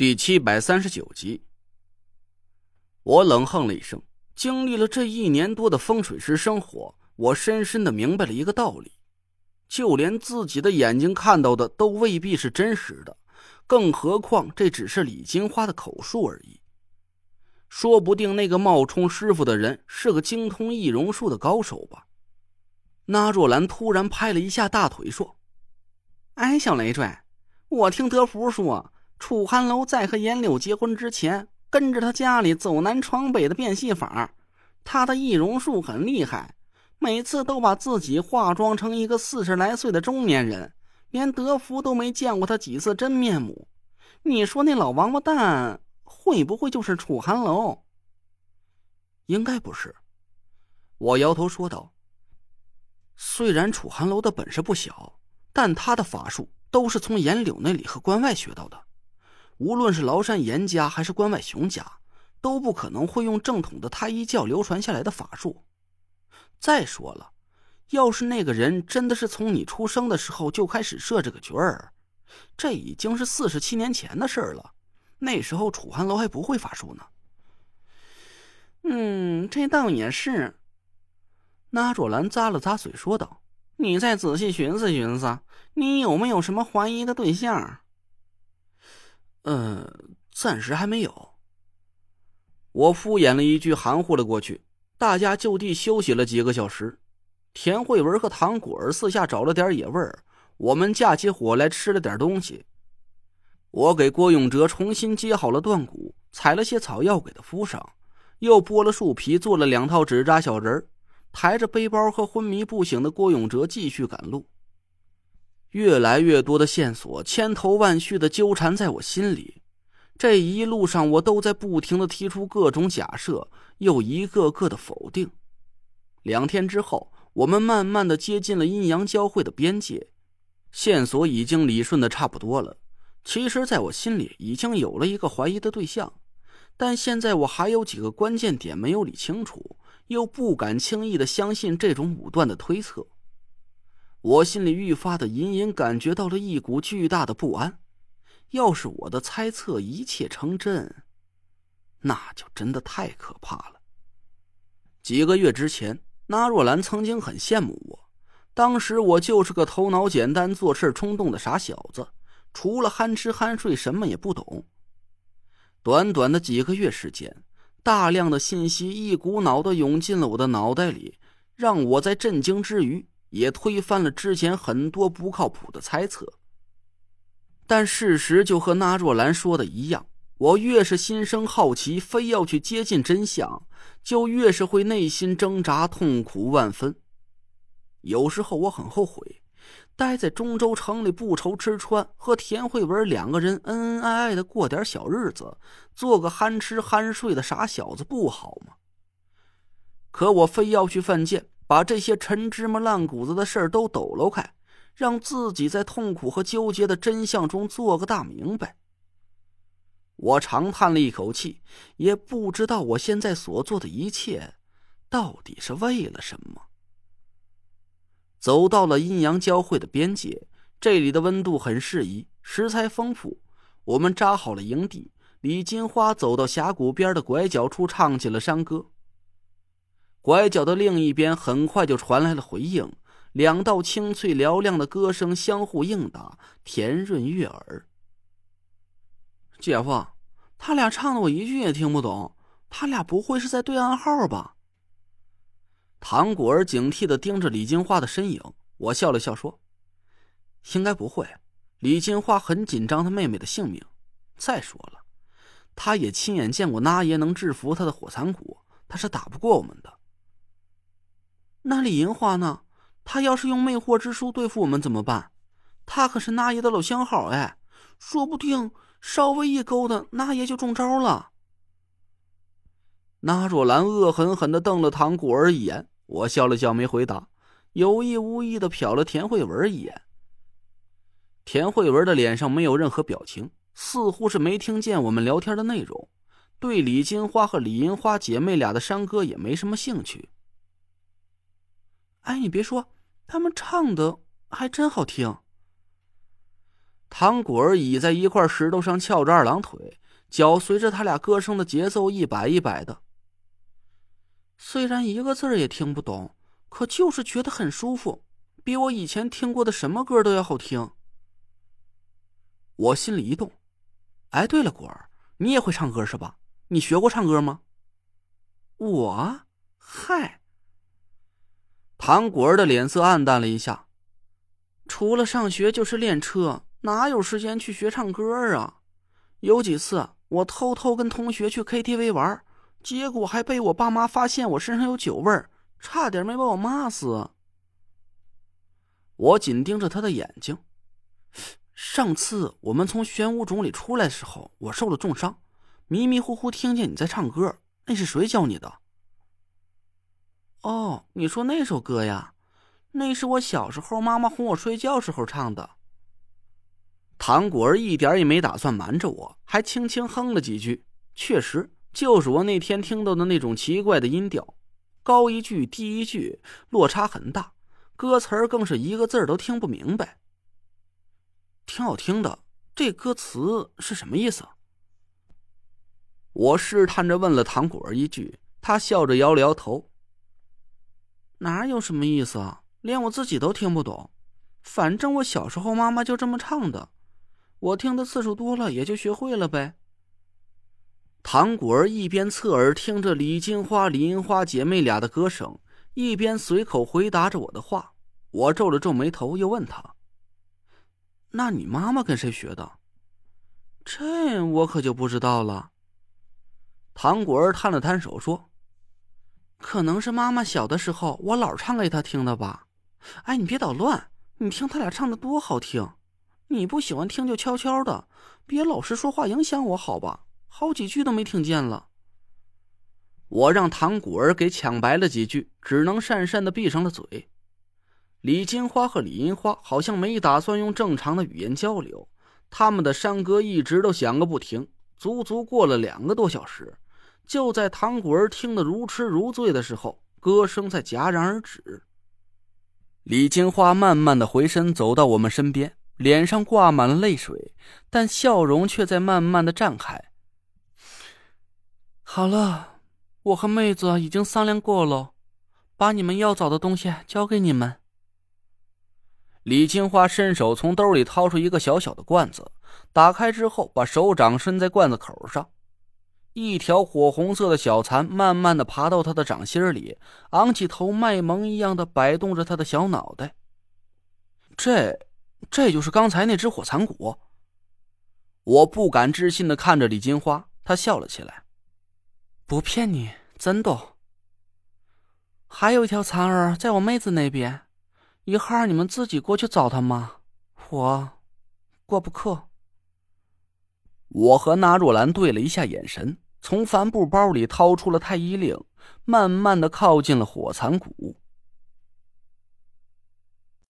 第七百三十九集，我冷哼了一声。经历了这一年多的风水师生活，我深深的明白了一个道理：就连自己的眼睛看到的都未必是真实的，更何况这只是李金花的口述而已。说不定那个冒充师傅的人是个精通易容术的高手吧？那若兰突然拍了一下大腿，说：“哎，小累赘，我听德福说。”楚寒楼在和颜柳结婚之前，跟着他家里走南闯北的变戏法。他的易容术很厉害，每次都把自己化妆成一个四十来岁的中年人，连德福都没见过他几次真面目。你说那老王八蛋会不会就是楚寒楼？应该不是。我摇头说道：“虽然楚寒楼的本事不小，但他的法术都是从颜柳那里和关外学到的。”无论是崂山严家还是关外熊家，都不可能会用正统的太医教流传下来的法术。再说了，要是那个人真的是从你出生的时候就开始设这个局儿，这已经是四十七年前的事儿了。那时候楚寒楼还不会法术呢。嗯，这倒也是。那若兰咂了咂嘴，说道：“你再仔细寻思寻思，你有没有什么怀疑的对象？”嗯，暂时还没有。我敷衍了一句，含糊了过去。大家就地休息了几个小时。田慧文和唐果儿四下找了点野味儿，我们架起火来吃了点东西。我给郭永哲重新接好了断骨，采了些草药给他敷上，又剥了树皮做了两套纸扎小人抬着背包和昏迷不醒的郭永哲继续赶路。越来越多的线索千头万绪的纠缠在我心里，这一路上我都在不停的提出各种假设，又一个个的否定。两天之后，我们慢慢的接近了阴阳交汇的边界，线索已经理顺的差不多了。其实，在我心里已经有了一个怀疑的对象，但现在我还有几个关键点没有理清楚，又不敢轻易的相信这种武断的推测。我心里愈发的隐隐感觉到了一股巨大的不安。要是我的猜测一切成真，那就真的太可怕了。几个月之前，那若兰曾经很羡慕我，当时我就是个头脑简单、做事冲动的傻小子，除了憨吃憨睡，什么也不懂。短短的几个月时间，大量的信息一股脑的涌进了我的脑袋里，让我在震惊之余。也推翻了之前很多不靠谱的猜测，但事实就和那若兰说的一样，我越是心生好奇，非要去接近真相，就越是会内心挣扎，痛苦万分。有时候我很后悔，待在中州城里不愁吃穿，和田慧文两个人恩恩爱爱的过点小日子，做个憨吃憨睡的傻小子不好吗？可我非要去犯贱。把这些陈芝麻烂谷子的事儿都抖搂开，让自己在痛苦和纠结的真相中做个大明白。我长叹了一口气，也不知道我现在所做的一切，到底是为了什么。走到了阴阳交汇的边界，这里的温度很适宜，食材丰富。我们扎好了营地，李金花走到峡谷边的拐角处，唱起了山歌。拐角的另一边，很快就传来了回应，两道清脆嘹亮的歌声相互应答，甜润悦耳。姐夫，他俩唱的我一句也听不懂，他俩不会是在对暗号吧？唐果儿警惕的盯着李金花的身影，我笑了笑说：“应该不会。”李金花很紧张他妹妹的性命，再说了，他也亲眼见过那爷能制服他的火蚕蛊，他是打不过我们的。那李银花呢？她要是用魅惑之术对付我们怎么办？她可是那爷的老相好哎，说不定稍微一勾搭，那爷就中招了。那若兰恶狠狠的瞪了唐果儿一眼，我笑了笑没回答，有意无意的瞟了田慧文一眼。田慧文的脸上没有任何表情，似乎是没听见我们聊天的内容，对李金花和李银花姐妹俩的山歌也没什么兴趣。哎，你别说，他们唱的还真好听。唐果儿倚在一块石头上，翘着二郎腿，脚随着他俩歌声的节奏一摆一摆的。虽然一个字也听不懂，可就是觉得很舒服，比我以前听过的什么歌都要好听。我心里一动，哎，对了，果儿，你也会唱歌是吧？你学过唱歌吗？我，嗨。唐果儿的脸色暗淡了一下，除了上学就是练车。哪有时间去学唱歌啊？有几次我偷偷跟同学去 KTV 玩，结果还被我爸妈发现我身上有酒味儿，差点没把我骂死。我紧盯着他的眼睛。上次我们从玄武冢里出来的时候，我受了重伤，迷迷糊糊听见你在唱歌，那是谁教你的？哦，你说那首歌呀？那是我小时候妈妈哄我睡觉时候唱的。唐果儿一点也没打算瞒着我，还轻轻哼了几句。确实，就是我那天听到的那种奇怪的音调，高一句低一句，落差很大，歌词儿更是一个字都听不明白。挺好听的，这歌词是什么意思？我试探着问了唐果儿一句，他笑着摇了摇头：“哪有什么意思啊？连我自己都听不懂。反正我小时候妈妈就这么唱的。”我听的次数多了，也就学会了呗。唐果儿一边侧耳听着李金花、李银花姐妹俩的歌声，一边随口回答着我的话。我皱了皱眉头，又问他：“那你妈妈跟谁学的？”这我可就不知道了。唐果儿摊了摊手说：“可能是妈妈小的时候，我老唱给她听的吧。哎，你别捣乱，你听他俩唱的多好听。”你不喜欢听就悄悄的，别老是说话影响我，好吧？好几句都没听见了。我让唐果儿给抢白了几句，只能讪讪的闭上了嘴。李金花和李银花好像没打算用正常的语言交流，他们的山歌一直都响个不停，足足过了两个多小时。就在唐果儿听得如痴如醉的时候，歌声才戛然而止。李金花慢慢的回身走到我们身边。脸上挂满了泪水，但笑容却在慢慢的绽开。好了，我和妹子已经商量过了，把你们要找的东西交给你们。李金花伸手从兜里掏出一个小小的罐子，打开之后，把手掌伸在罐子口上，一条火红色的小蚕慢慢的爬到他的掌心里，昂起头，卖萌一样的摆动着他的小脑袋。这。这就是刚才那只火蚕蛊。我不敢置信的看着李金花，她笑了起来。不骗你，真的。还有一条蚕儿在我妹子那边，一会儿你们自己过去找她吗？我过不去。我和纳若兰对了一下眼神，从帆布包里掏出了太医令，慢慢的靠近了火蚕谷。